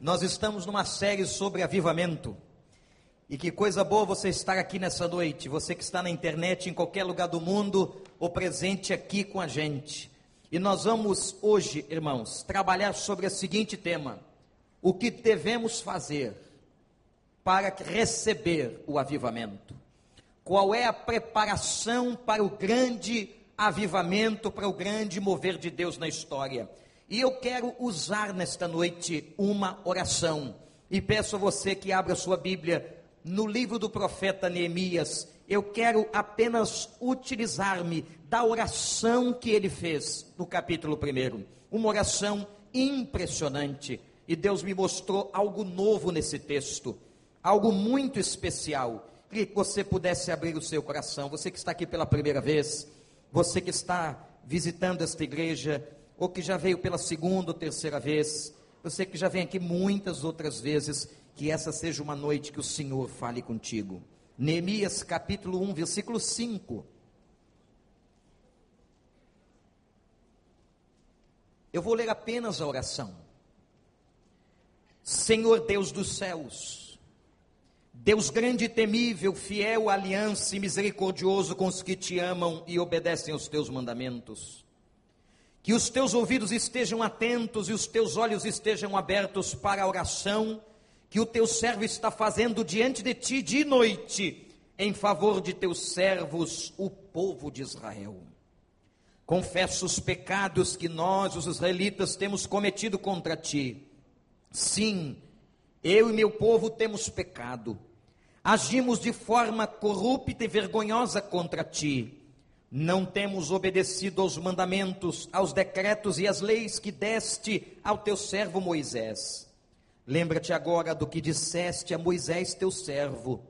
Nós estamos numa série sobre avivamento. E que coisa boa você estar aqui nessa noite. Você que está na internet, em qualquer lugar do mundo, ou presente aqui com a gente. E nós vamos hoje, irmãos, trabalhar sobre o seguinte tema: o que devemos fazer para receber o avivamento? Qual é a preparação para o grande avivamento, para o grande mover de Deus na história? E eu quero usar nesta noite uma oração. E peço a você que abra sua Bíblia no livro do profeta Neemias. Eu quero apenas utilizar-me da oração que ele fez no capítulo 1. Uma oração impressionante. E Deus me mostrou algo novo nesse texto, algo muito especial. Queria que você pudesse abrir o seu coração. Você que está aqui pela primeira vez, você que está visitando esta igreja, ou que já veio pela segunda ou terceira vez, você que já vem aqui muitas outras vezes, que essa seja uma noite que o Senhor fale contigo. Neemias capítulo 1, versículo 5. Eu vou ler apenas a oração. Senhor Deus dos céus, Deus grande e temível, fiel, aliança e misericordioso com os que te amam e obedecem aos teus mandamentos que os teus ouvidos estejam atentos e os teus olhos estejam abertos para a oração que o teu servo está fazendo diante de ti de noite, em favor de teus servos, o povo de Israel. Confesso os pecados que nós, os israelitas, temos cometido contra ti. Sim, eu e meu povo temos pecado. Agimos de forma corrupta e vergonhosa contra ti não temos obedecido aos mandamentos, aos decretos e às leis que deste ao teu servo Moisés. Lembra-te agora do que disseste a Moisés, teu servo: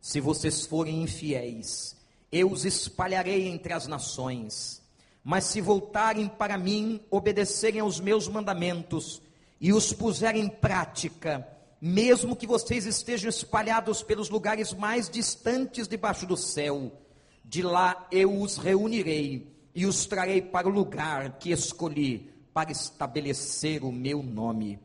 se vocês forem infiéis, eu os espalharei entre as nações. Mas se voltarem para mim, obedecerem aos meus mandamentos e os puserem em prática, mesmo que vocês estejam espalhados pelos lugares mais distantes debaixo do céu, de lá eu os reunirei e os trarei para o lugar que escolhi para estabelecer o meu nome.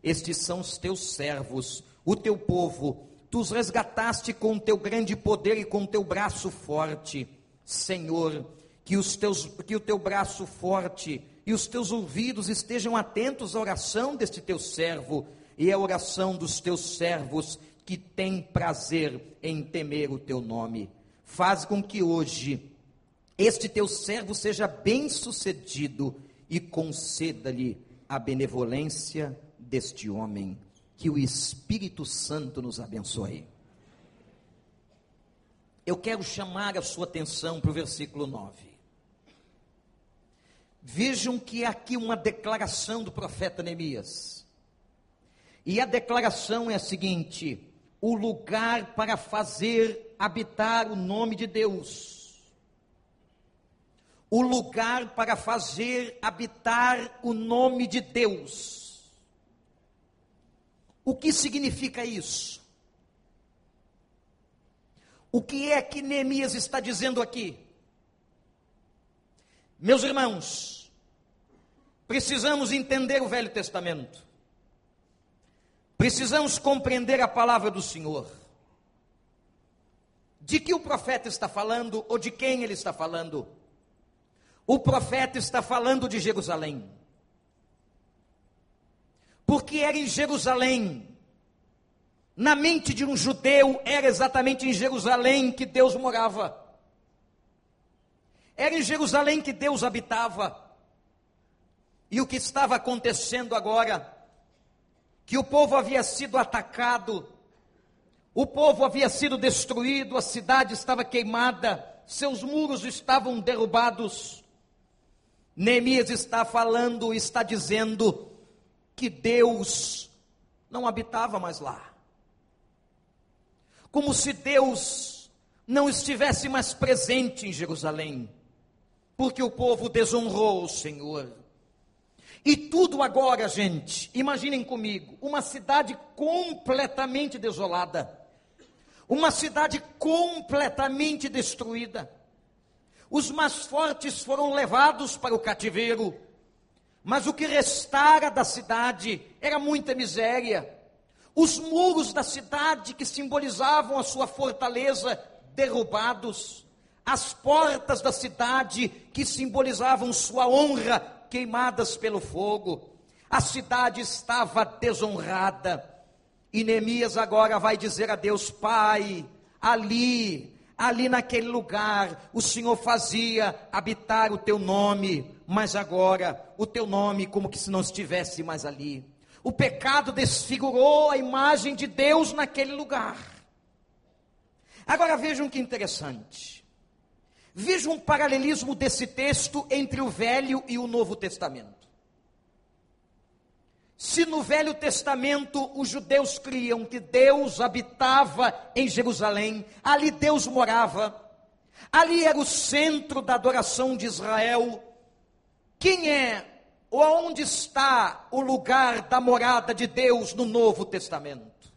Estes são os teus servos, o teu povo. Tu os resgataste com o teu grande poder e com o teu braço forte. Senhor, que, os teus, que o teu braço forte e os teus ouvidos estejam atentos à oração deste teu servo e à oração dos teus servos que têm prazer em temer o teu nome faz com que hoje este teu servo seja bem-sucedido e conceda-lhe a benevolência deste homem. Que o Espírito Santo nos abençoe. Eu quero chamar a sua atenção para o versículo 9. Vejam que aqui uma declaração do profeta Neemias. E a declaração é a seguinte: o lugar para fazer habitar o nome de Deus, o lugar para fazer habitar o nome de Deus. O que significa isso? O que é que Neemias está dizendo aqui? Meus irmãos, precisamos entender o Velho Testamento, precisamos compreender a palavra do Senhor. De que o profeta está falando ou de quem ele está falando? O profeta está falando de Jerusalém. Porque era em Jerusalém, na mente de um judeu, era exatamente em Jerusalém que Deus morava. Era em Jerusalém que Deus habitava. E o que estava acontecendo agora? Que o povo havia sido atacado o povo havia sido destruído, a cidade estava queimada, seus muros estavam derrubados. Neemias está falando, está dizendo que Deus não habitava mais lá. Como se Deus não estivesse mais presente em Jerusalém, porque o povo desonrou o Senhor. E tudo agora, gente, imaginem comigo, uma cidade completamente desolada uma cidade completamente destruída. Os mais fortes foram levados para o cativeiro, Mas o que restara da cidade era muita miséria. Os muros da cidade que simbolizavam a sua fortaleza derrubados, as portas da cidade que simbolizavam sua honra queimadas pelo fogo. A cidade estava desonrada. E Neemias agora vai dizer a Deus: Pai, ali, ali naquele lugar, o Senhor fazia habitar o teu nome, mas agora o teu nome como que se não estivesse mais ali. O pecado desfigurou a imagem de Deus naquele lugar. Agora vejam que interessante. Vejam um paralelismo desse texto entre o Velho e o Novo Testamento. Se no Velho Testamento os judeus criam que Deus habitava em Jerusalém, ali Deus morava, ali era o centro da adoração de Israel, quem é ou aonde está o lugar da morada de Deus no Novo Testamento?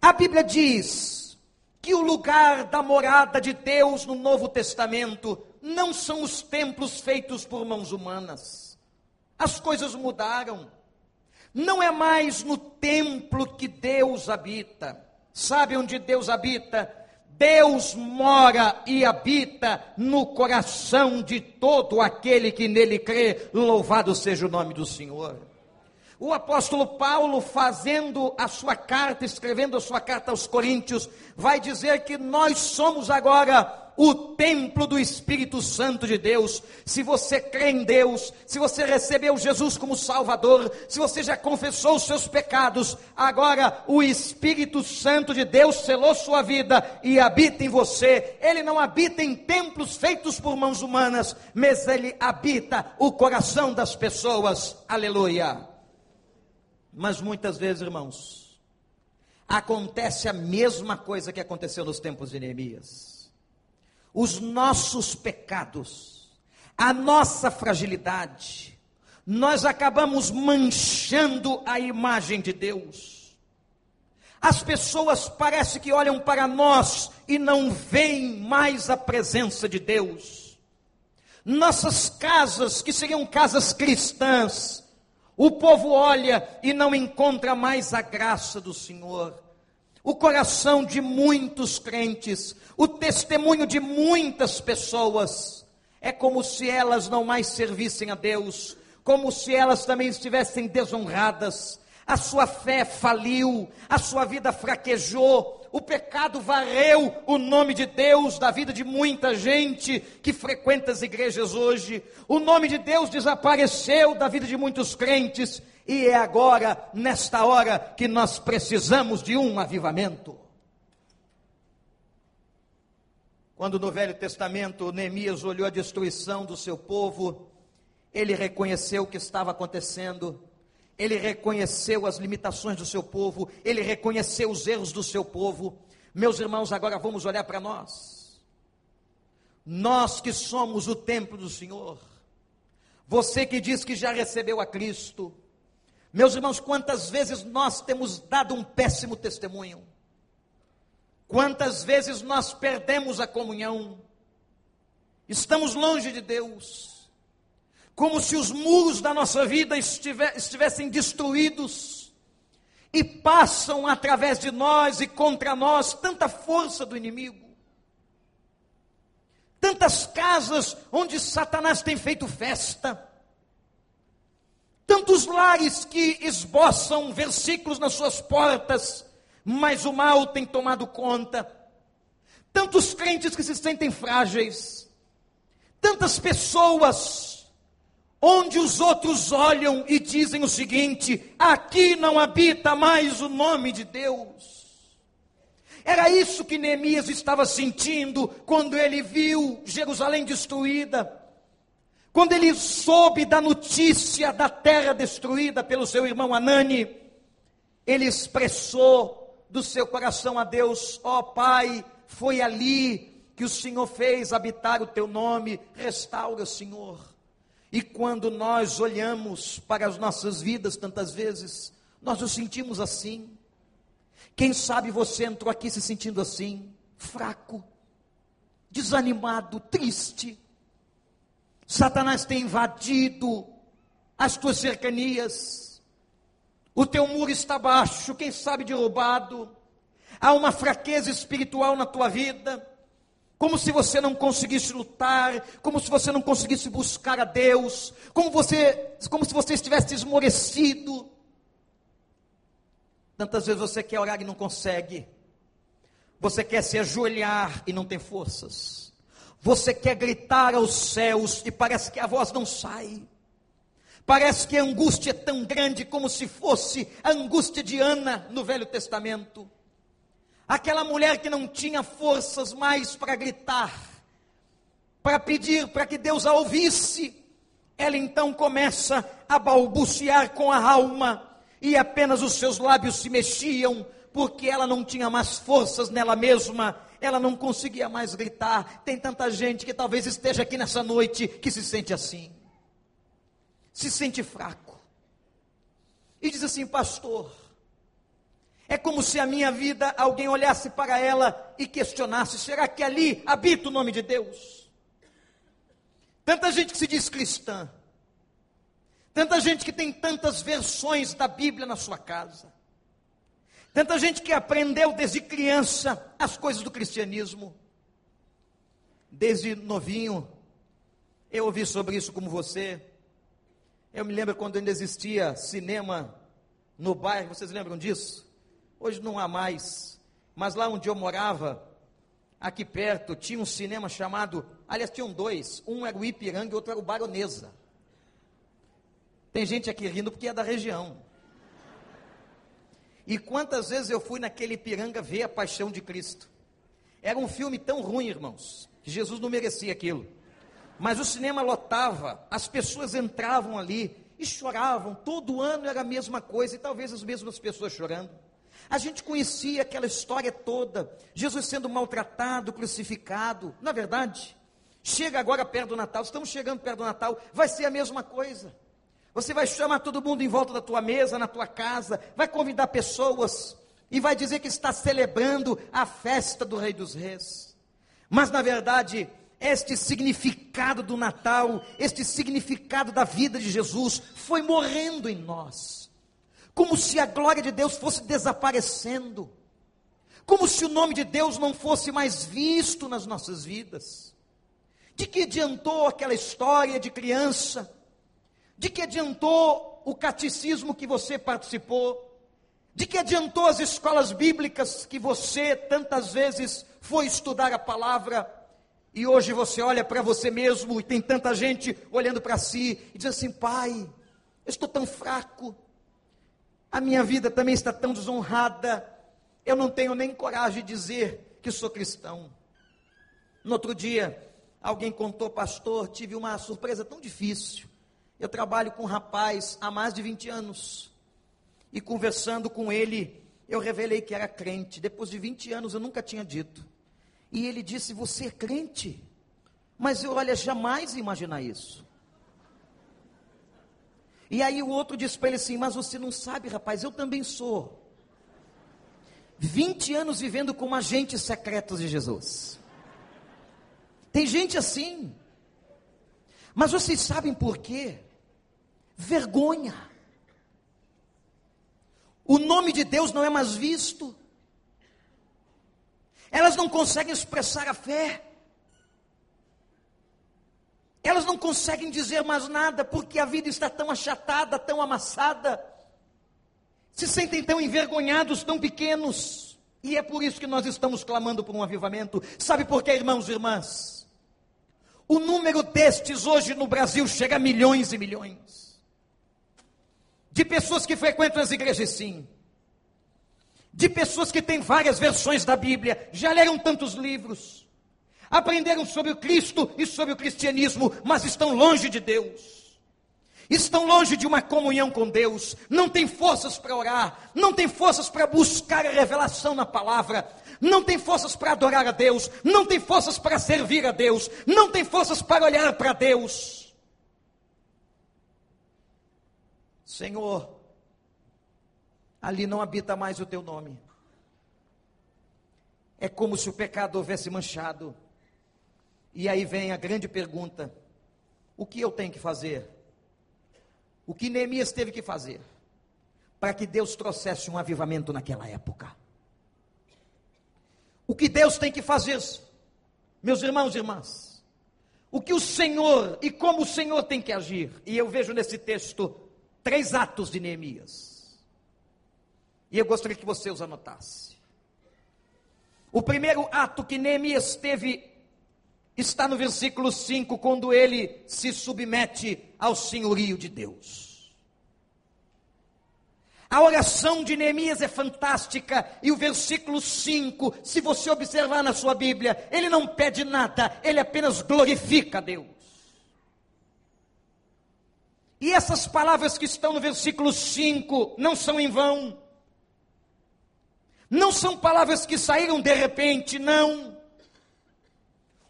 A Bíblia diz que o lugar da morada de Deus no Novo Testamento não são os templos feitos por mãos humanas. As coisas mudaram. Não é mais no templo que Deus habita. Sabe onde Deus habita? Deus mora e habita no coração de todo aquele que nele crê. Louvado seja o nome do Senhor. O apóstolo Paulo, fazendo a sua carta, escrevendo a sua carta aos Coríntios, vai dizer que nós somos agora o templo do Espírito Santo de Deus. Se você crê em Deus, se você recebeu Jesus como Salvador, se você já confessou os seus pecados, agora o Espírito Santo de Deus selou sua vida e habita em você. Ele não habita em templos feitos por mãos humanas, mas ele habita o coração das pessoas. Aleluia. Mas muitas vezes, irmãos, acontece a mesma coisa que aconteceu nos tempos de Neemias os nossos pecados, a nossa fragilidade, nós acabamos manchando a imagem de Deus. As pessoas parece que olham para nós e não veem mais a presença de Deus. Nossas casas, que seriam casas cristãs, o povo olha e não encontra mais a graça do Senhor o coração de muitos crentes, o testemunho de muitas pessoas. É como se elas não mais servissem a Deus, como se elas também estivessem desonradas. A sua fé faliu, a sua vida fraquejou, o pecado varreu o nome de Deus da vida de muita gente que frequenta as igrejas hoje. O nome de Deus desapareceu da vida de muitos crentes e é agora, nesta hora, que nós precisamos de um avivamento. Quando no Velho Testamento Neemias olhou a destruição do seu povo, ele reconheceu o que estava acontecendo, ele reconheceu as limitações do seu povo, ele reconheceu os erros do seu povo. Meus irmãos, agora vamos olhar para nós. Nós que somos o templo do Senhor, você que diz que já recebeu a Cristo, meus irmãos, quantas vezes nós temos dado um péssimo testemunho? Quantas vezes nós perdemos a comunhão? Estamos longe de Deus, como se os muros da nossa vida estivessem destruídos e passam através de nós e contra nós tanta força do inimigo. Tantas casas onde Satanás tem feito festa Tantos lares que esboçam versículos nas suas portas, mas o mal tem tomado conta. Tantos crentes que se sentem frágeis. Tantas pessoas onde os outros olham e dizem o seguinte: aqui não habita mais o nome de Deus. Era isso que Neemias estava sentindo quando ele viu Jerusalém destruída. Quando ele soube da notícia da terra destruída pelo seu irmão Anani, ele expressou do seu coração a Deus: Ó oh, Pai, foi ali que o Senhor fez habitar o teu nome, restaura, Senhor. E quando nós olhamos para as nossas vidas, tantas vezes, nós nos sentimos assim. Quem sabe você entrou aqui se sentindo assim, fraco, desanimado, triste. Satanás tem invadido as tuas cercanias, o teu muro está baixo, quem sabe derrubado, há uma fraqueza espiritual na tua vida, como se você não conseguisse lutar, como se você não conseguisse buscar a Deus, como você, como se você estivesse esmorecido. Tantas vezes você quer orar e não consegue. Você quer se ajoelhar e não tem forças. Você quer gritar aos céus e parece que a voz não sai. Parece que a angústia é tão grande como se fosse a angústia de Ana no Velho Testamento. Aquela mulher que não tinha forças mais para gritar, para pedir para que Deus a ouvisse, ela então começa a balbuciar com a alma, e apenas os seus lábios se mexiam, porque ela não tinha mais forças nela mesma, ela não conseguia mais gritar. Tem tanta gente que talvez esteja aqui nessa noite que se sente assim, se sente fraco, e diz assim, pastor, é como se a minha vida alguém olhasse para ela e questionasse: será que ali habita o nome de Deus? Tanta gente que se diz cristã, tanta gente que tem tantas versões da Bíblia na sua casa, tanta gente que aprendeu desde criança as coisas do cristianismo, desde novinho. Eu ouvi sobre isso como você. Eu me lembro quando ainda existia cinema no bairro, vocês lembram disso? Hoje não há mais. Mas lá onde eu morava, aqui perto, tinha um cinema chamado. Aliás, tinham dois. Um era o Ipiranga e outro era o Baronesa. Tem gente aqui rindo porque é da região. E quantas vezes eu fui naquele Ipiranga ver a paixão de Cristo? Era um filme tão ruim, irmãos, que Jesus não merecia aquilo. Mas o cinema lotava, as pessoas entravam ali e choravam. Todo ano era a mesma coisa e talvez as mesmas pessoas chorando. A gente conhecia aquela história toda, Jesus sendo maltratado, crucificado. Na verdade, chega agora perto do Natal, estamos chegando perto do Natal, vai ser a mesma coisa. Você vai chamar todo mundo em volta da tua mesa, na tua casa, vai convidar pessoas e vai dizer que está celebrando a festa do Rei dos Reis. Mas na verdade, este significado do Natal, este significado da vida de Jesus foi morrendo em nós como se a glória de Deus fosse desaparecendo, como se o nome de Deus não fosse mais visto nas nossas vidas. De que adiantou aquela história de criança? De que adiantou o catecismo que você participou? De que adiantou as escolas bíblicas que você tantas vezes foi estudar a palavra? E hoje você olha para você mesmo e tem tanta gente olhando para si e diz assim: Pai, eu estou tão fraco, a minha vida também está tão desonrada, eu não tenho nem coragem de dizer que sou cristão. No outro dia, alguém contou, pastor, tive uma surpresa tão difícil. Eu trabalho com um rapaz há mais de 20 anos. E conversando com ele, eu revelei que era crente. Depois de 20 anos eu nunca tinha dito. E ele disse: Você é crente? Mas eu, olha, jamais imaginar isso. E aí o outro disse para ele assim: Mas você não sabe, rapaz, eu também sou. 20 anos vivendo como agentes secretos de Jesus. Tem gente assim. Mas vocês sabem por quê? Vergonha. O nome de Deus não é mais visto. Elas não conseguem expressar a fé. Elas não conseguem dizer mais nada porque a vida está tão achatada, tão amassada. Se sentem tão envergonhados, tão pequenos. E é por isso que nós estamos clamando por um avivamento. Sabe por quê, irmãos e irmãs? O número destes hoje no Brasil chega a milhões e milhões. De pessoas que frequentam as igrejas, sim. De pessoas que têm várias versões da Bíblia, já leram tantos livros aprenderam sobre o Cristo e sobre o cristianismo, mas estão longe de Deus. Estão longe de uma comunhão com Deus, não têm forças para orar, não têm forças para buscar a revelação na palavra, não têm forças para adorar a Deus, não têm forças para servir a Deus, não têm forças para olhar para Deus. Senhor, ali não habita mais o teu nome. É como se o pecado houvesse manchado e aí vem a grande pergunta: o que eu tenho que fazer? O que Neemias teve que fazer para que Deus trouxesse um avivamento naquela época? O que Deus tem que fazer, meus irmãos e irmãs? O que o Senhor e como o Senhor tem que agir? E eu vejo nesse texto três atos de Neemias. E eu gostaria que você os anotasse. O primeiro ato que Neemias teve está no versículo 5, quando ele se submete ao senhorio de Deus. A oração de Neemias é fantástica e o versículo 5, se você observar na sua Bíblia, ele não pede nada, ele apenas glorifica a Deus. E essas palavras que estão no versículo 5 não são em vão. Não são palavras que saíram de repente, não.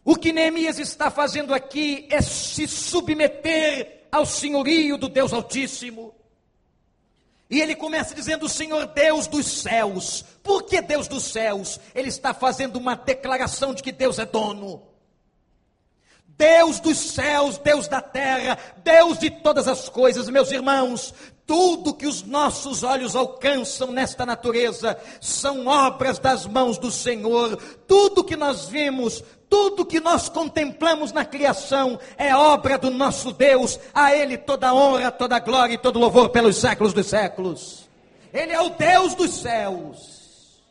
O que Neemias está fazendo aqui é se submeter ao senhorio do Deus Altíssimo. E ele começa dizendo: Senhor Deus dos céus. Por que Deus dos céus? Ele está fazendo uma declaração de que Deus é dono. Deus dos céus, Deus da terra, Deus de todas as coisas, meus irmãos, tudo que os nossos olhos alcançam nesta natureza são obras das mãos do Senhor. Tudo que nós vimos, tudo que nós contemplamos na criação é obra do nosso Deus. A Ele toda honra, toda glória e todo louvor pelos séculos dos séculos. Ele é o Deus dos céus.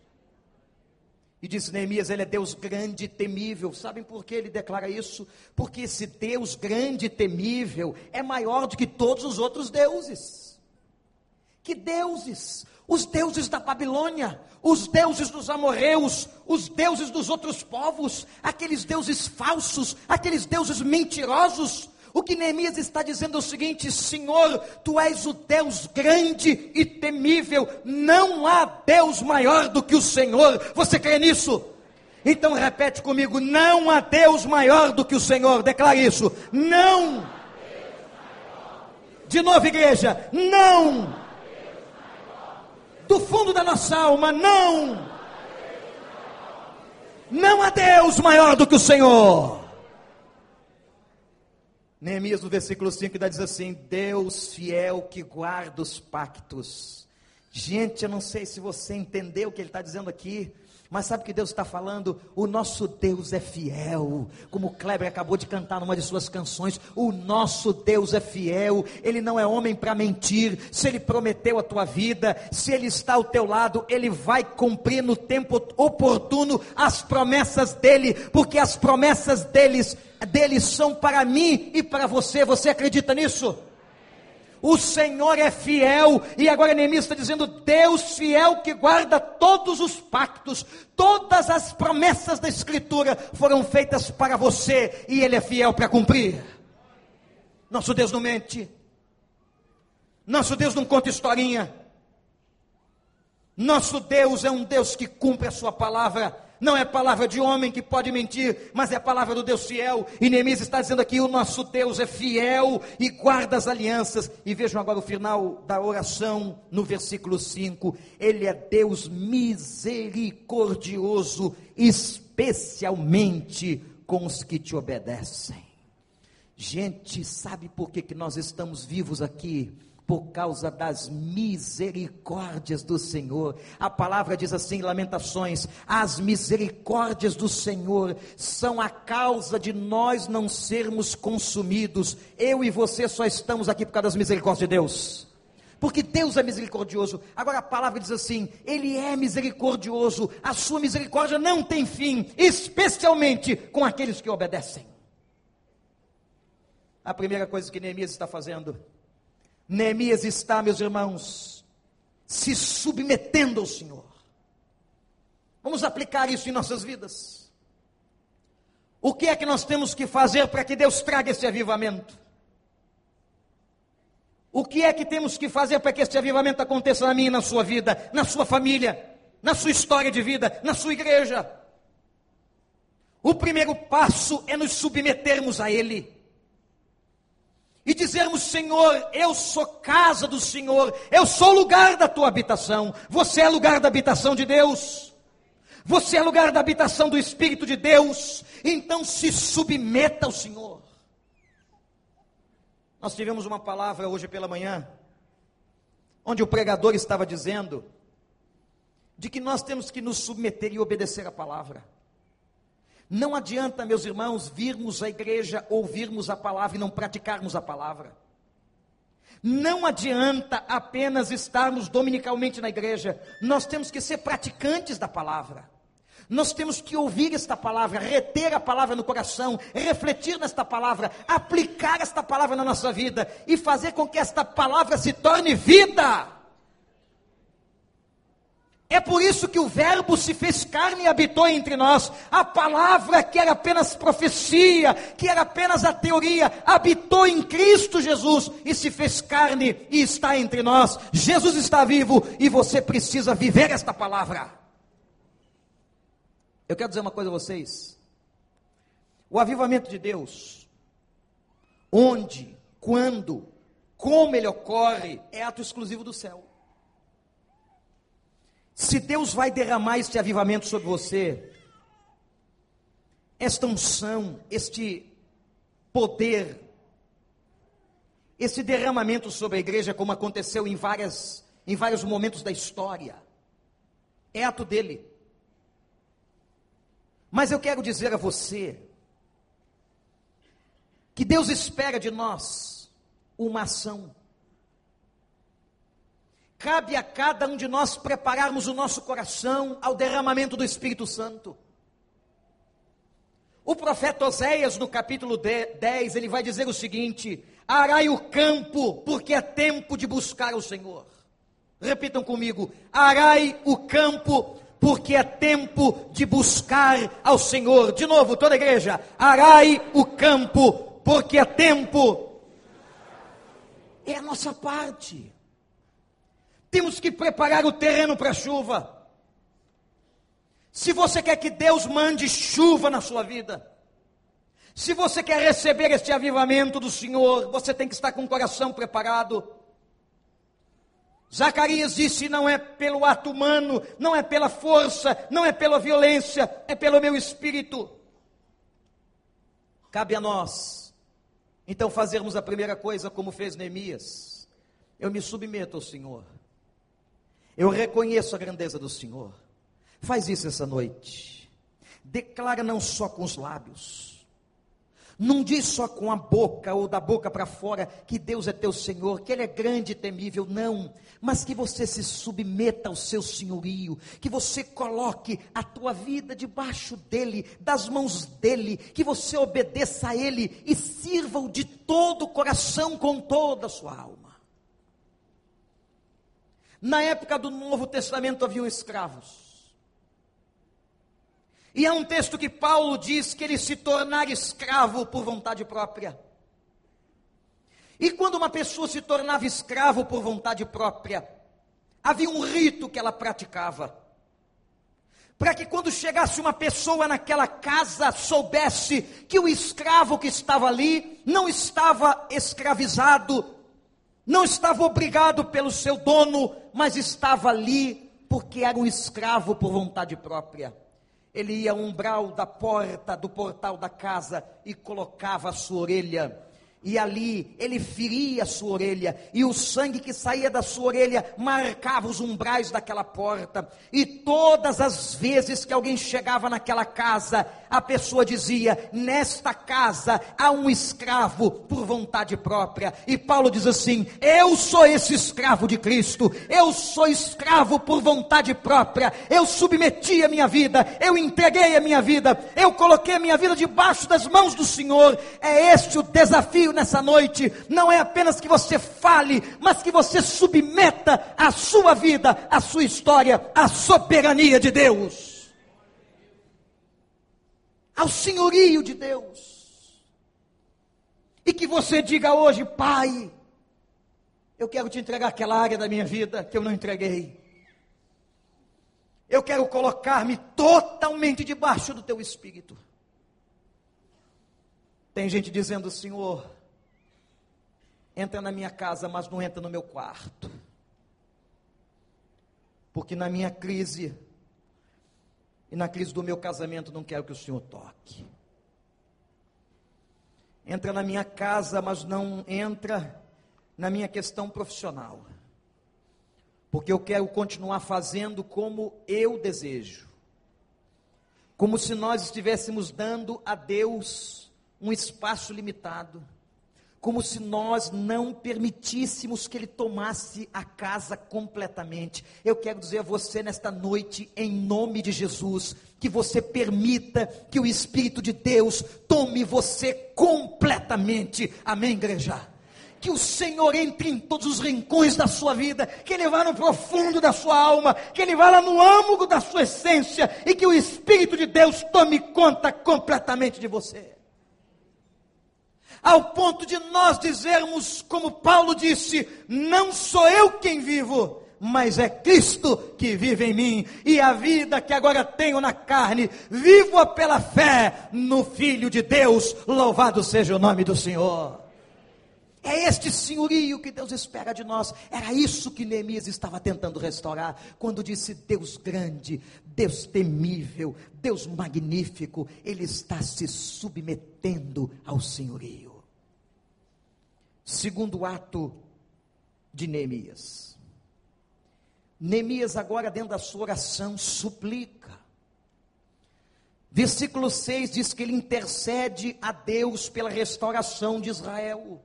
E diz Neemias, ele é Deus grande e temível. Sabem por que ele declara isso? Porque esse Deus grande e temível é maior do que todos os outros deuses. Que deuses? Os deuses da Babilônia, os deuses dos amorreus, os deuses dos outros povos, aqueles deuses falsos, aqueles deuses mentirosos. O que Neemias está dizendo é o seguinte: Senhor, tu és o Deus grande e temível, não há Deus maior do que o Senhor. Você crê nisso? Então repete comigo: não há Deus maior do que o Senhor. Declare isso: não. De novo, igreja: não do fundo da nossa alma, não. Não há Deus maior do que o Senhor. Neemias no versículo 5 diz assim: Deus fiel que guarda os pactos. Gente, eu não sei se você entendeu o que ele está dizendo aqui. Mas sabe o que Deus está falando? O nosso Deus é fiel. Como o Kleber acabou de cantar numa de suas canções, o nosso Deus é fiel. Ele não é homem para mentir. Se ele prometeu a tua vida, se ele está ao teu lado, ele vai cumprir no tempo oportuno as promessas dele, porque as promessas deles, deles são para mim e para você. Você acredita nisso? O Senhor é fiel, e agora Neemias está dizendo: Deus fiel que guarda todos os pactos, todas as promessas da Escritura foram feitas para você, e Ele é fiel para cumprir. Nosso Deus não mente, nosso Deus não conta historinha, nosso Deus é um Deus que cumpre a Sua palavra não é palavra de homem que pode mentir, mas é a palavra do Deus fiel. E Neemias está dizendo aqui: o nosso Deus é fiel e guarda as alianças. E vejam agora o final da oração no versículo 5: Ele é Deus misericordioso, especialmente com os que te obedecem. Gente, sabe por que, que nós estamos vivos aqui? Por causa das misericórdias do Senhor. A palavra diz assim, Lamentações: as misericórdias do Senhor são a causa de nós não sermos consumidos. Eu e você só estamos aqui por causa das misericórdias de Deus. Porque Deus é misericordioso. Agora a palavra diz assim: Ele é misericordioso, a sua misericórdia não tem fim, especialmente com aqueles que obedecem. A primeira coisa que Neemias está fazendo Neemias está, meus irmãos, se submetendo ao Senhor. Vamos aplicar isso em nossas vidas. O que é que nós temos que fazer para que Deus traga esse avivamento? O que é que temos que fazer para que esse avivamento aconteça na minha e na sua vida, na sua família, na sua história de vida, na sua igreja? O primeiro passo é nos submetermos a Ele e dizermos: Senhor, eu sou casa do Senhor, eu sou lugar da tua habitação, você é lugar da habitação de Deus, você é lugar da habitação do Espírito de Deus, então se submeta ao Senhor. Nós tivemos uma palavra hoje pela manhã, onde o pregador estava dizendo de que nós temos que nos submeter e obedecer à palavra. Não adianta, meus irmãos, virmos à igreja, ouvirmos a palavra e não praticarmos a palavra. Não adianta apenas estarmos dominicalmente na igreja, nós temos que ser praticantes da palavra. Nós temos que ouvir esta palavra, reter a palavra no coração, refletir nesta palavra, aplicar esta palavra na nossa vida e fazer com que esta palavra se torne vida. É por isso que o Verbo se fez carne e habitou entre nós. A palavra que era apenas profecia, que era apenas a teoria, habitou em Cristo Jesus e se fez carne e está entre nós. Jesus está vivo e você precisa viver esta palavra. Eu quero dizer uma coisa a vocês. O avivamento de Deus, onde, quando, como ele ocorre, é ato exclusivo do céu. Se Deus vai derramar este avivamento sobre você, esta unção, este poder, esse derramamento sobre a igreja, como aconteceu em, várias, em vários momentos da história, é ato dele. Mas eu quero dizer a você que Deus espera de nós uma ação. Cabe a cada um de nós prepararmos o nosso coração ao derramamento do Espírito Santo. O profeta Oséias, no capítulo 10, ele vai dizer o seguinte: Arai o campo, porque é tempo de buscar o Senhor. Repitam comigo: Arai o campo, porque é tempo de buscar ao Senhor. De novo, toda a igreja: Arai o campo, porque é tempo. É a nossa parte. Temos que preparar o terreno para a chuva. Se você quer que Deus mande chuva na sua vida, se você quer receber este avivamento do Senhor, você tem que estar com o coração preparado. Zacarias disse: não é pelo ato humano, não é pela força, não é pela violência, é pelo meu espírito. Cabe a nós, então, fazermos a primeira coisa como fez Neemias. Eu me submeto ao Senhor. Eu reconheço a grandeza do Senhor. Faz isso essa noite. Declara não só com os lábios. Não diz só com a boca ou da boca para fora que Deus é teu Senhor, que Ele é grande e temível, não. Mas que você se submeta ao seu senhorio, que você coloque a tua vida debaixo dEle, das mãos dEle, que você obedeça a Ele e sirva-o de todo o coração, com toda a sua alma. Na época do Novo Testamento haviam escravos. E há um texto que Paulo diz que ele se tornar escravo por vontade própria. E quando uma pessoa se tornava escravo por vontade própria, havia um rito que ela praticava. Para que quando chegasse uma pessoa naquela casa, soubesse que o escravo que estava ali não estava escravizado, não estava obrigado pelo seu dono, mas estava ali porque era um escravo por vontade própria. Ele ia ao umbral da porta, do portal da casa e colocava a sua orelha e ali ele feria a sua orelha, e o sangue que saía da sua orelha marcava os umbrais daquela porta. E todas as vezes que alguém chegava naquela casa, a pessoa dizia: Nesta casa há um escravo por vontade própria. E Paulo diz assim: Eu sou esse escravo de Cristo, eu sou escravo por vontade própria. Eu submeti a minha vida, eu entreguei a minha vida, eu coloquei a minha vida debaixo das mãos do Senhor. É este o desafio desafio nessa noite não é apenas que você fale, mas que você submeta a sua vida, a sua história, à soberania de Deus, ao senhorio de Deus. E que você diga hoje, Pai, eu quero te entregar aquela área da minha vida que eu não entreguei. Eu quero colocar-me totalmente debaixo do teu espírito. Tem gente dizendo, Senhor, entra na minha casa, mas não entra no meu quarto. Porque na minha crise e na crise do meu casamento não quero que o Senhor toque. entra na minha casa, mas não entra na minha questão profissional. Porque eu quero continuar fazendo como eu desejo. Como se nós estivéssemos dando a Deus um espaço limitado como se nós não permitíssemos que ele tomasse a casa completamente. Eu quero dizer a você nesta noite, em nome de Jesus, que você permita que o Espírito de Deus tome você completamente. Amém, igreja? Que o Senhor entre em todos os rincões da sua vida, que Ele vá no profundo da sua alma, que Ele vá lá no âmago da sua essência e que o Espírito de Deus tome conta completamente de você ao ponto de nós dizermos, como Paulo disse: Não sou eu quem vivo, mas é Cristo que vive em mim, e a vida que agora tenho na carne, vivo-a pela fé no Filho de Deus, louvado seja o nome do Senhor. É este senhorio que Deus espera de nós. Era isso que Neemias estava tentando restaurar, quando disse: Deus grande, Deus temível, Deus magnífico, Ele está se submetendo ao senhorio segundo ato de Neemias. Neemias, agora dentro da sua oração, suplica. Versículo 6 diz que ele intercede a Deus pela restauração de Israel,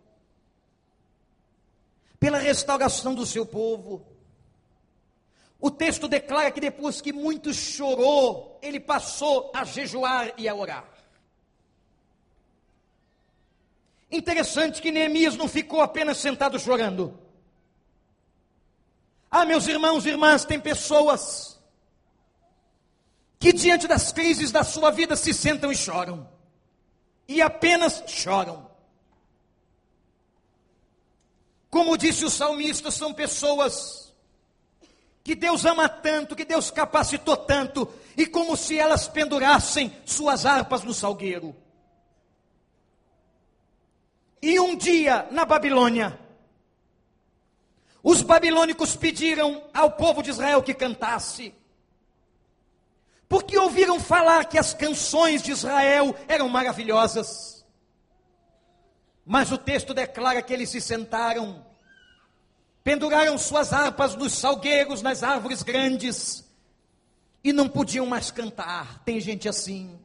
pela restauração do seu povo. O texto declara que depois que muito chorou, ele passou a jejuar e a orar. Interessante que Neemias não ficou apenas sentado chorando. Ah, meus irmãos e irmãs, tem pessoas que diante das crises da sua vida se sentam e choram. E apenas choram. Como disse o salmista, são pessoas que Deus ama tanto, que Deus capacitou tanto, e como se elas pendurassem suas harpas no salgueiro. E um dia, na Babilônia, os babilônicos pediram ao povo de Israel que cantasse, porque ouviram falar que as canções de Israel eram maravilhosas. Mas o texto declara que eles se sentaram, penduraram suas harpas nos salgueiros, nas árvores grandes, e não podiam mais cantar. Tem gente assim.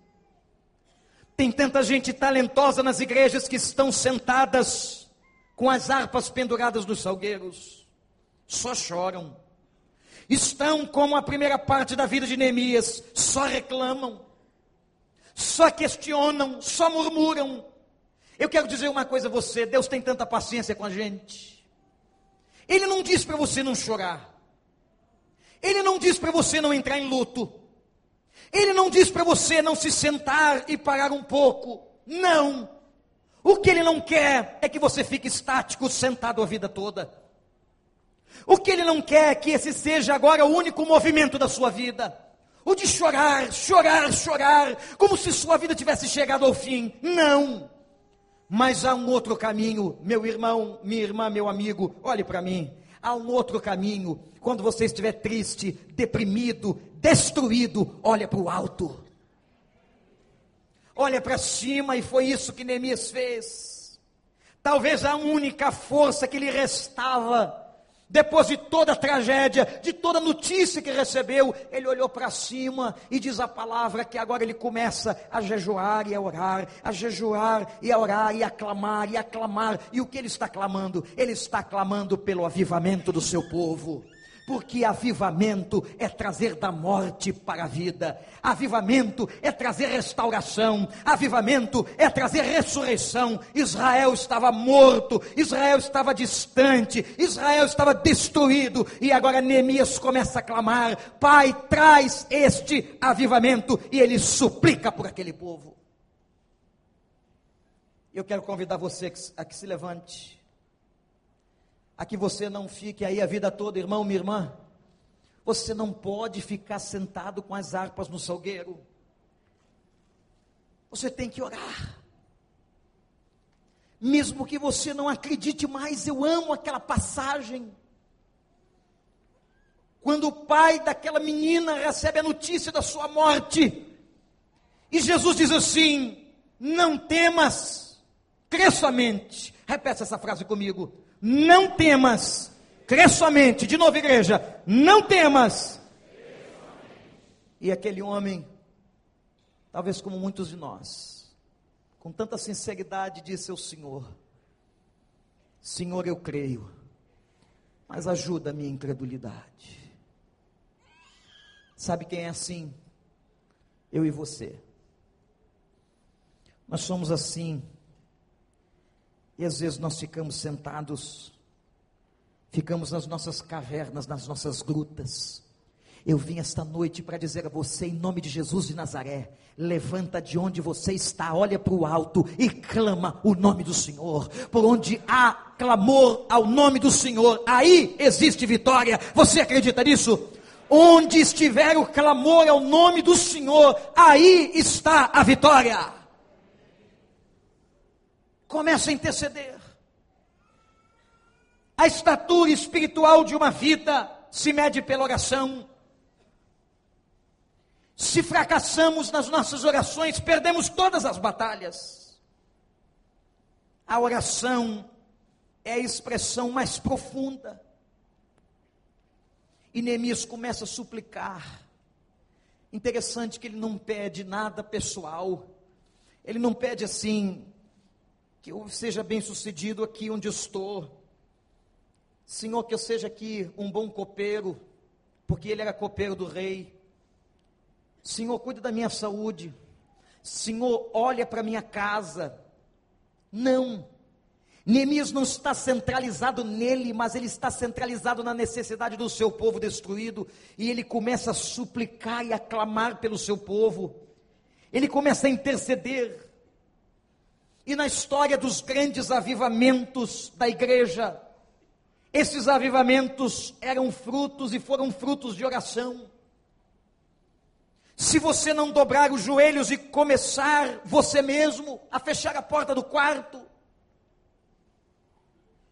Tem tanta gente talentosa nas igrejas que estão sentadas com as harpas penduradas nos salgueiros, só choram. Estão como a primeira parte da vida de Neemias, só reclamam, só questionam, só murmuram. Eu quero dizer uma coisa a você: Deus tem tanta paciência com a gente. Ele não diz para você não chorar. Ele não diz para você não entrar em luto. Ele não diz para você não se sentar e parar um pouco. Não. O que ele não quer é que você fique estático, sentado a vida toda. O que ele não quer é que esse seja agora o único movimento da sua vida. O de chorar, chorar, chorar, como se sua vida tivesse chegado ao fim. Não. Mas há um outro caminho, meu irmão, minha irmã, meu amigo, olhe para mim. Há um outro caminho. Quando você estiver triste, deprimido, destruído, olha para o alto. Olha para cima, e foi isso que Neemias fez. Talvez a única força que lhe restava depois de toda a tragédia, de toda a notícia que recebeu, ele olhou para cima e diz a palavra que agora ele começa a jejuar e a orar, a jejuar e a orar e a clamar e a clamar. E o que ele está clamando? Ele está clamando pelo avivamento do seu povo porque avivamento é trazer da morte para a vida, avivamento é trazer restauração, avivamento é trazer ressurreição. Israel estava morto, Israel estava distante, Israel estava destruído, e agora Neemias começa a clamar: Pai, traz este avivamento, e ele suplica por aquele povo. Eu quero convidar você a que se levante a que você não fique aí a vida toda, irmão, minha irmã. Você não pode ficar sentado com as harpas no salgueiro. Você tem que orar. Mesmo que você não acredite mais, eu amo aquela passagem. Quando o pai daquela menina recebe a notícia da sua morte, e Jesus diz assim: Não temas, crê somente. Repete essa frase comigo. Não temas, crê somente. De novo, igreja, não temas. E aquele homem, talvez como muitos de nós, com tanta sinceridade, disse ao Senhor: Senhor, eu creio, mas ajuda a minha incredulidade. Sabe quem é assim? Eu e você. Nós somos assim. E às vezes nós ficamos sentados, ficamos nas nossas cavernas, nas nossas grutas. Eu vim esta noite para dizer a você, em nome de Jesus de Nazaré, levanta de onde você está, olha para o alto e clama o nome do Senhor. Por onde há clamor ao nome do Senhor, aí existe vitória. Você acredita nisso? Onde estiver o clamor ao nome do Senhor, aí está a vitória. Começa a interceder. A estatura espiritual de uma vida se mede pela oração. Se fracassamos nas nossas orações, perdemos todas as batalhas. A oração é a expressão mais profunda. E Neemias começa a suplicar. Interessante que ele não pede nada pessoal. Ele não pede assim, que eu seja bem sucedido aqui onde estou. Senhor, que eu seja aqui um bom copeiro, porque ele era copeiro do rei. Senhor, cuida da minha saúde. Senhor, olha para minha casa. Não. Neemias não está centralizado nele, mas ele está centralizado na necessidade do seu povo destruído, e ele começa a suplicar e a clamar pelo seu povo. Ele começa a interceder. E na história dos grandes avivamentos da igreja, esses avivamentos eram frutos e foram frutos de oração. Se você não dobrar os joelhos e começar você mesmo a fechar a porta do quarto,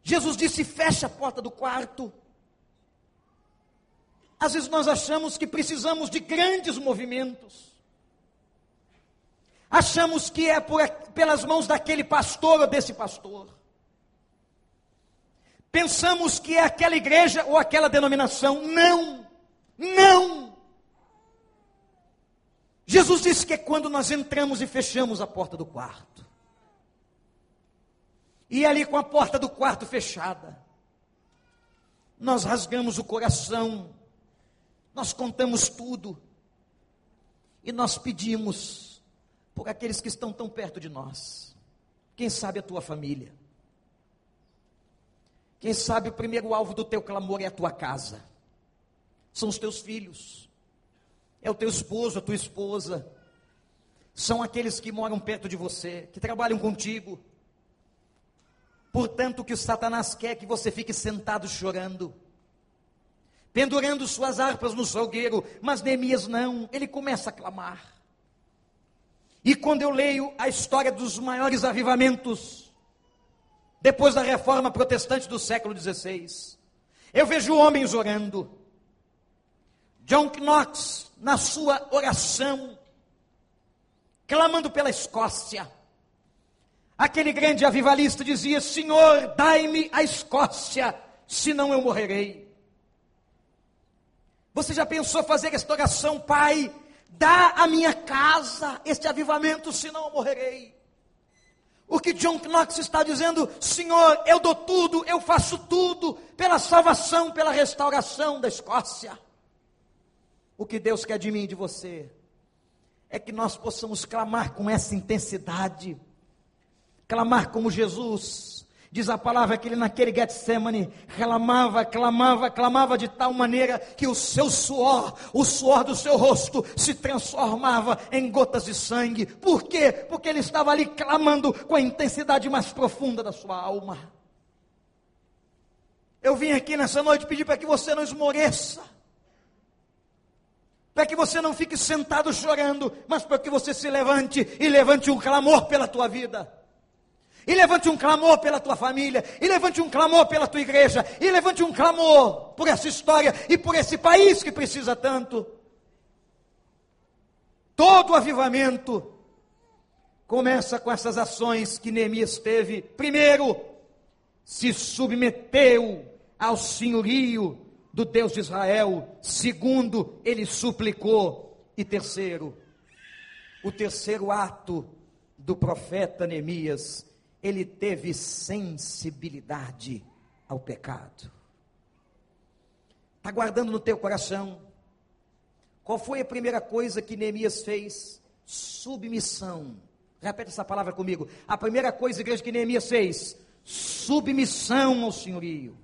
Jesus disse: fecha a porta do quarto. Às vezes nós achamos que precisamos de grandes movimentos. Achamos que é por, pelas mãos daquele pastor ou desse pastor. Pensamos que é aquela igreja ou aquela denominação. Não, não. Jesus disse que é quando nós entramos e fechamos a porta do quarto. E ali com a porta do quarto fechada, nós rasgamos o coração, nós contamos tudo, e nós pedimos por aqueles que estão tão perto de nós. Quem sabe a tua família. Quem sabe o primeiro alvo do teu clamor é a tua casa. São os teus filhos. É o teu esposo, a tua esposa. São aqueles que moram perto de você, que trabalham contigo. Portanto, o que o Satanás quer é que você fique sentado chorando, pendurando suas harpas no salgueiro, mas Neemias não, ele começa a clamar. E quando eu leio a história dos maiores avivamentos, depois da reforma protestante do século XVI, eu vejo homens orando. John Knox, na sua oração, clamando pela Escócia. Aquele grande avivalista dizia: Senhor, dai-me a Escócia, senão eu morrerei. Você já pensou fazer esta oração, Pai? Dá a minha casa este avivamento, senão eu morrerei. O que John Knox está dizendo, Senhor, eu dou tudo, eu faço tudo pela salvação, pela restauração da Escócia. O que Deus quer de mim e de você é que nós possamos clamar com essa intensidade, clamar como Jesus, Diz a palavra que ele naquele Getsemane clamava, clamava, clamava de tal maneira que o seu suor, o suor do seu rosto se transformava em gotas de sangue. Por quê? Porque ele estava ali clamando com a intensidade mais profunda da sua alma. Eu vim aqui nessa noite pedir para que você não esmoreça. Para que você não fique sentado chorando, mas para que você se levante e levante um clamor pela tua vida. E levante um clamor pela tua família. E levante um clamor pela tua igreja. E levante um clamor por essa história e por esse país que precisa tanto. Todo avivamento começa com essas ações que Neemias teve. Primeiro, se submeteu ao senhorio do Deus de Israel. Segundo, ele suplicou. E terceiro, o terceiro ato do profeta Neemias, ele teve sensibilidade ao pecado. Está guardando no teu coração? Qual foi a primeira coisa que Neemias fez? Submissão. Repete essa palavra comigo. A primeira coisa, igreja, que Neemias fez: submissão ao senhorio.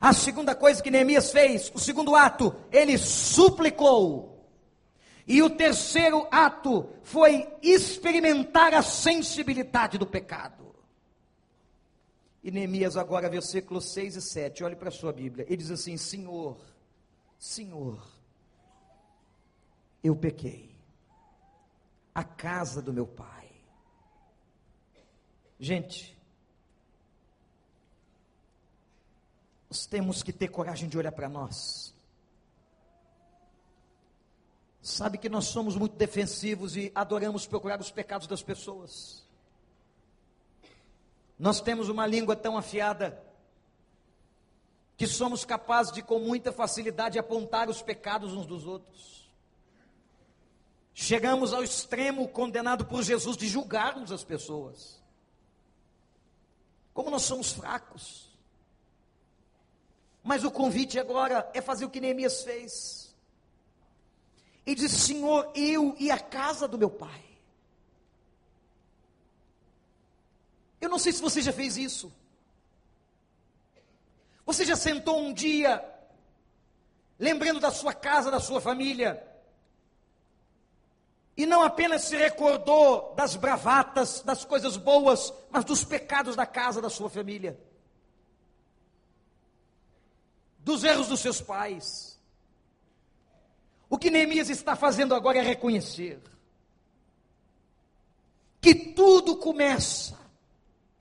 A segunda coisa que Neemias fez, o segundo ato, ele suplicou. E o terceiro ato foi experimentar a sensibilidade do pecado. E Neemias, agora, versículos 6 e 7, olhe para a sua Bíblia. Ele diz assim: Senhor, Senhor, eu pequei. A casa do meu pai. Gente, nós temos que ter coragem de olhar para nós. Sabe que nós somos muito defensivos e adoramos procurar os pecados das pessoas. Nós temos uma língua tão afiada que somos capazes de, com muita facilidade, apontar os pecados uns dos outros. Chegamos ao extremo condenado por Jesus de julgarmos as pessoas. Como nós somos fracos. Mas o convite agora é fazer o que Neemias fez e disse: Senhor, eu e a casa do meu pai. Eu não sei se você já fez isso. Você já sentou um dia, lembrando da sua casa, da sua família, e não apenas se recordou das bravatas, das coisas boas, mas dos pecados da casa da sua família, dos erros dos seus pais o que Neemias está fazendo agora é reconhecer que tudo começa,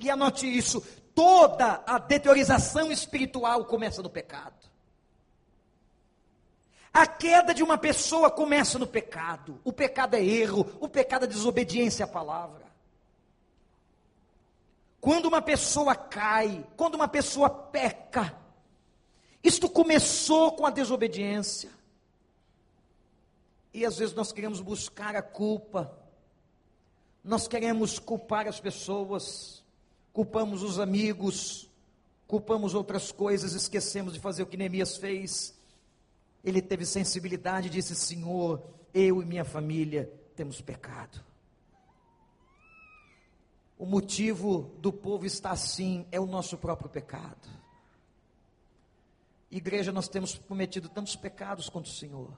e anote isso, toda a deteriorização espiritual começa no pecado. A queda de uma pessoa começa no pecado. O pecado é erro, o pecado é desobediência à palavra. Quando uma pessoa cai, quando uma pessoa peca, isto começou com a desobediência. E às vezes nós queremos buscar a culpa, nós queremos culpar as pessoas, culpamos os amigos, culpamos outras coisas, esquecemos de fazer o que Neemias fez. Ele teve sensibilidade e disse: Senhor, eu e minha família temos pecado. O motivo do povo estar assim é o nosso próprio pecado. Igreja, nós temos cometido tantos pecados contra o Senhor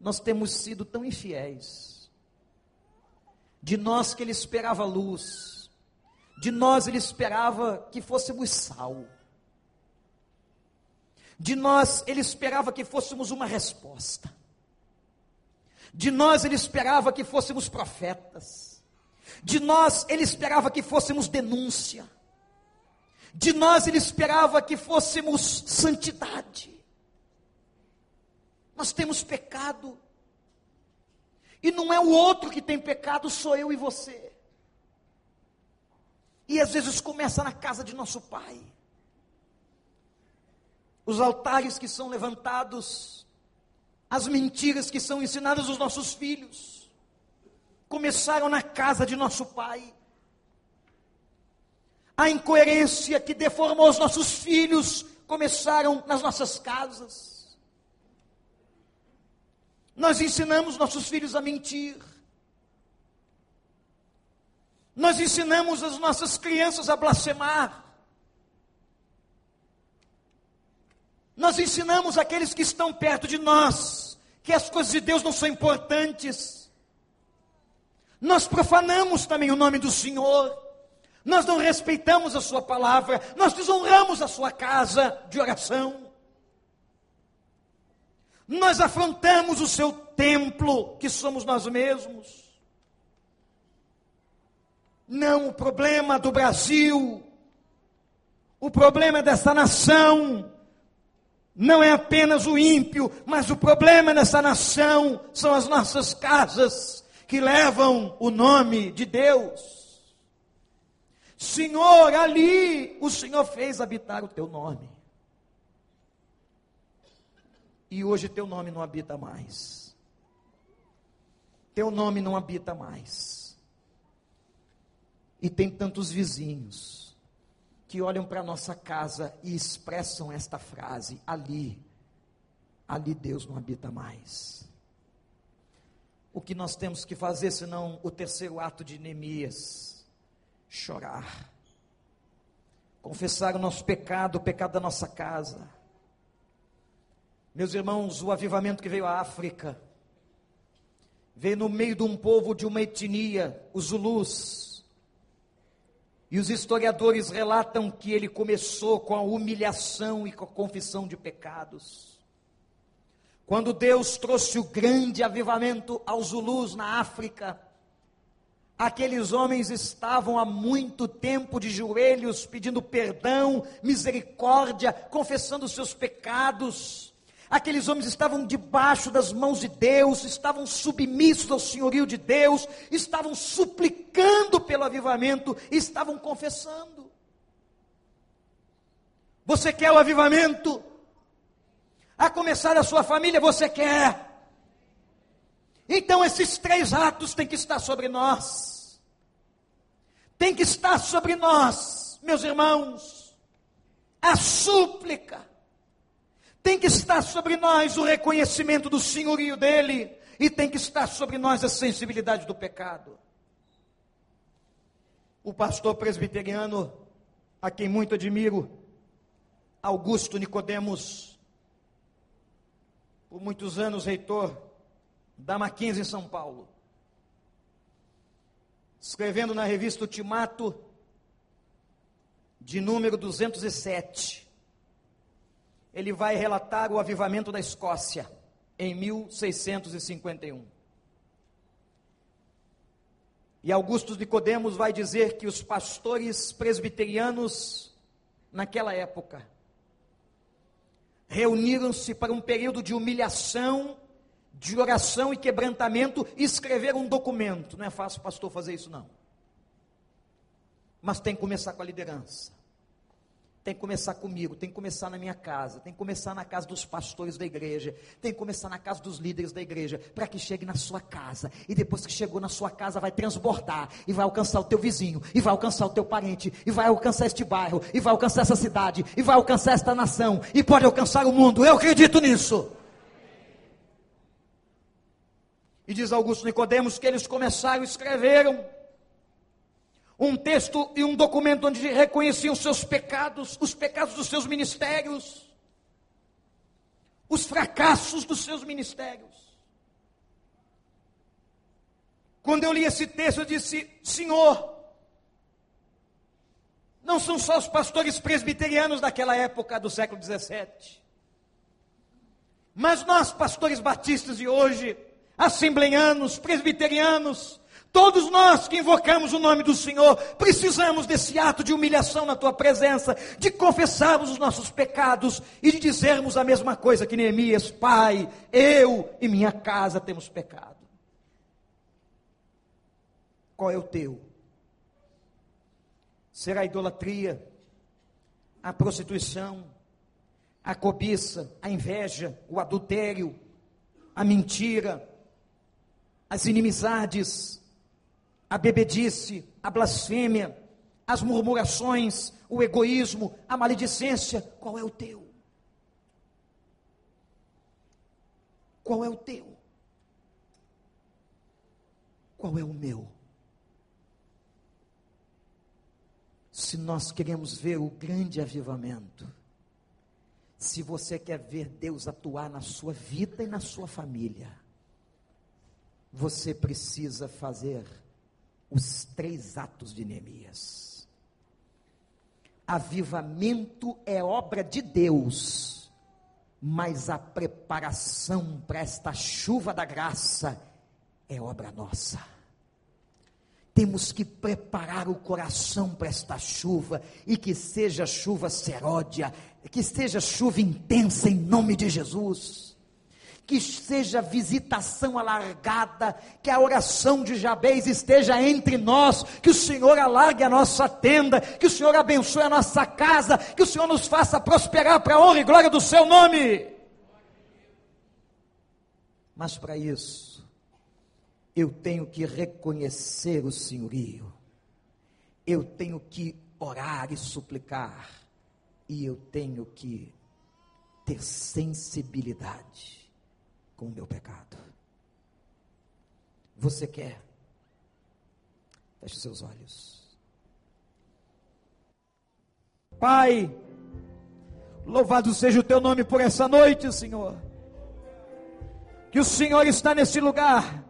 nós temos sido tão infiéis. De nós que ele esperava luz, de nós ele esperava que fôssemos sal. De nós ele esperava que fôssemos uma resposta. De nós ele esperava que fôssemos profetas. De nós ele esperava que fôssemos denúncia. De nós ele esperava que fôssemos santidade. Nós temos pecado. E não é o outro que tem pecado, sou eu e você. E às vezes começa na casa de nosso pai. Os altares que são levantados, as mentiras que são ensinadas aos nossos filhos, começaram na casa de nosso pai. A incoerência que deformou os nossos filhos começaram nas nossas casas. Nós ensinamos nossos filhos a mentir. Nós ensinamos as nossas crianças a blasfemar. Nós ensinamos aqueles que estão perto de nós que as coisas de Deus não são importantes. Nós profanamos também o nome do Senhor. Nós não respeitamos a Sua palavra. Nós desonramos a Sua casa de oração. Nós afrontamos o seu templo, que somos nós mesmos. Não o problema do Brasil, o problema dessa nação, não é apenas o ímpio, mas o problema dessa nação são as nossas casas, que levam o nome de Deus. Senhor, ali o Senhor fez habitar o teu nome. E hoje teu nome não habita mais. Teu nome não habita mais. E tem tantos vizinhos que olham para nossa casa e expressam esta frase: ali, ali Deus não habita mais. O que nós temos que fazer, senão o terceiro ato de Neemias? Chorar, confessar o nosso pecado, o pecado da nossa casa. Meus irmãos, o avivamento que veio à África, veio no meio de um povo de uma etnia, os Zulus, e os historiadores relatam que ele começou com a humilhação e com a confissão de pecados. Quando Deus trouxe o grande avivamento aos Zulus na África, aqueles homens estavam há muito tempo de joelhos pedindo perdão, misericórdia, confessando seus pecados. Aqueles homens estavam debaixo das mãos de Deus, estavam submissos ao senhorio de Deus, estavam suplicando pelo avivamento, estavam confessando. Você quer o avivamento? A começar da sua família, você quer. Então esses três atos têm que estar sobre nós. Tem que estar sobre nós, meus irmãos. A súplica tem que estar sobre nós o reconhecimento do senhorio dele, e tem que estar sobre nós a sensibilidade do pecado. O pastor presbiteriano, a quem muito admiro, Augusto Nicodemos, por muitos anos reitor da Mackenzie em São Paulo, escrevendo na revista Ultimato, de número 207, ele vai relatar o avivamento da Escócia em 1651. E Augusto Nicodemos vai dizer que os pastores presbiterianos naquela época reuniram-se para um período de humilhação, de oração e quebrantamento e escreveram um documento. Não é fácil pastor fazer isso não. Mas tem que começar com a liderança tem que começar comigo, tem que começar na minha casa, tem que começar na casa dos pastores da igreja, tem que começar na casa dos líderes da igreja, para que chegue na sua casa, e depois que chegou na sua casa, vai transbordar, e vai alcançar o teu vizinho, e vai alcançar o teu parente, e vai alcançar este bairro, e vai alcançar essa cidade, e vai alcançar esta nação, e pode alcançar o mundo, eu acredito nisso. E diz Augusto Nicodemos que eles começaram, escreveram, um texto e um documento onde reconheciam seus pecados, os pecados dos seus ministérios, os fracassos dos seus ministérios. Quando eu li esse texto, eu disse: Senhor, não são só os pastores presbiterianos daquela época do século 17, mas nós, pastores batistas de hoje, assembleianos, presbiterianos, Todos nós que invocamos o nome do Senhor, precisamos desse ato de humilhação na tua presença, de confessarmos os nossos pecados e de dizermos a mesma coisa que Neemias: Pai, eu e minha casa temos pecado. Qual é o teu? Será a idolatria, a prostituição, a cobiça, a inveja, o adultério, a mentira, as inimizades, a bebedice, a blasfêmia, as murmurações, o egoísmo, a maledicência, qual é o teu? Qual é o teu? Qual é o meu? Se nós queremos ver o grande avivamento, se você quer ver Deus atuar na sua vida e na sua família, você precisa fazer os três atos de Neemias. Avivamento é obra de Deus, mas a preparação para esta chuva da graça é obra nossa. Temos que preparar o coração para esta chuva e que seja chuva seródia, que seja chuva intensa em nome de Jesus que seja visitação alargada, que a oração de Jabez esteja entre nós, que o Senhor alargue a nossa tenda, que o Senhor abençoe a nossa casa, que o Senhor nos faça prosperar para a honra e glória do seu nome. Mas para isso, eu tenho que reconhecer o senhorio, eu tenho que orar e suplicar, e eu tenho que ter sensibilidade com o meu pecado. Você quer? Feche seus olhos. Pai, louvado seja o teu nome por essa noite, Senhor. Que o Senhor está nesse lugar.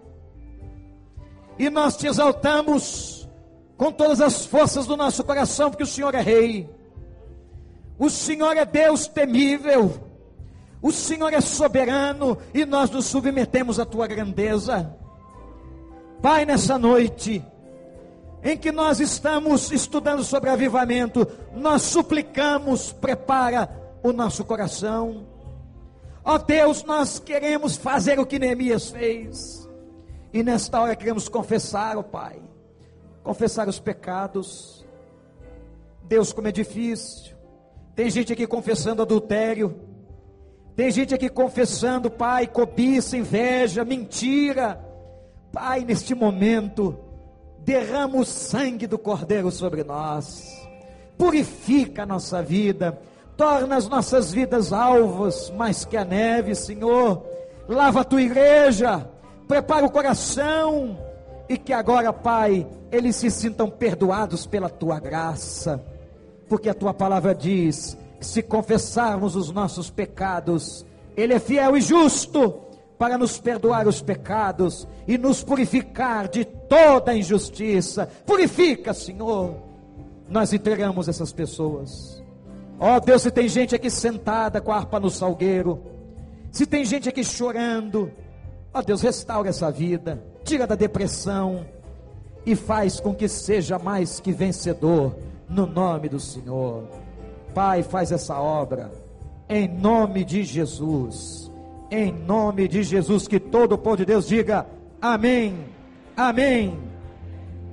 E nós te exaltamos com todas as forças do nosso coração, porque o Senhor é Rei. O Senhor é Deus temível. O Senhor é soberano e nós nos submetemos à tua grandeza. Pai, nessa noite, em que nós estamos estudando sobre avivamento, nós suplicamos, prepara o nosso coração. Ó Deus, nós queremos fazer o que Neemias fez. E nesta hora queremos confessar, ó Pai, confessar os pecados. Deus, como é difícil. Tem gente aqui confessando adultério tem gente aqui confessando, Pai, cobiça, inveja, mentira. Pai, neste momento, derrama o sangue do Cordeiro sobre nós. Purifica a nossa vida. Torna as nossas vidas alvas mais que a neve, Senhor. Lava a tua igreja. Prepara o coração. E que agora, Pai, eles se sintam perdoados pela tua graça. Porque a tua palavra diz se confessarmos os nossos pecados, Ele é fiel e justo para nos perdoar os pecados e nos purificar de toda injustiça. Purifica, Senhor. Nós entregamos essas pessoas. Ó oh, Deus, se tem gente aqui sentada com a harpa no salgueiro, se tem gente aqui chorando, ó oh, Deus, restaura essa vida, tira da depressão e faz com que seja mais que vencedor, no nome do Senhor. Pai, faz essa obra, em nome de Jesus, em nome de Jesus, que todo o povo de Deus diga amém, amém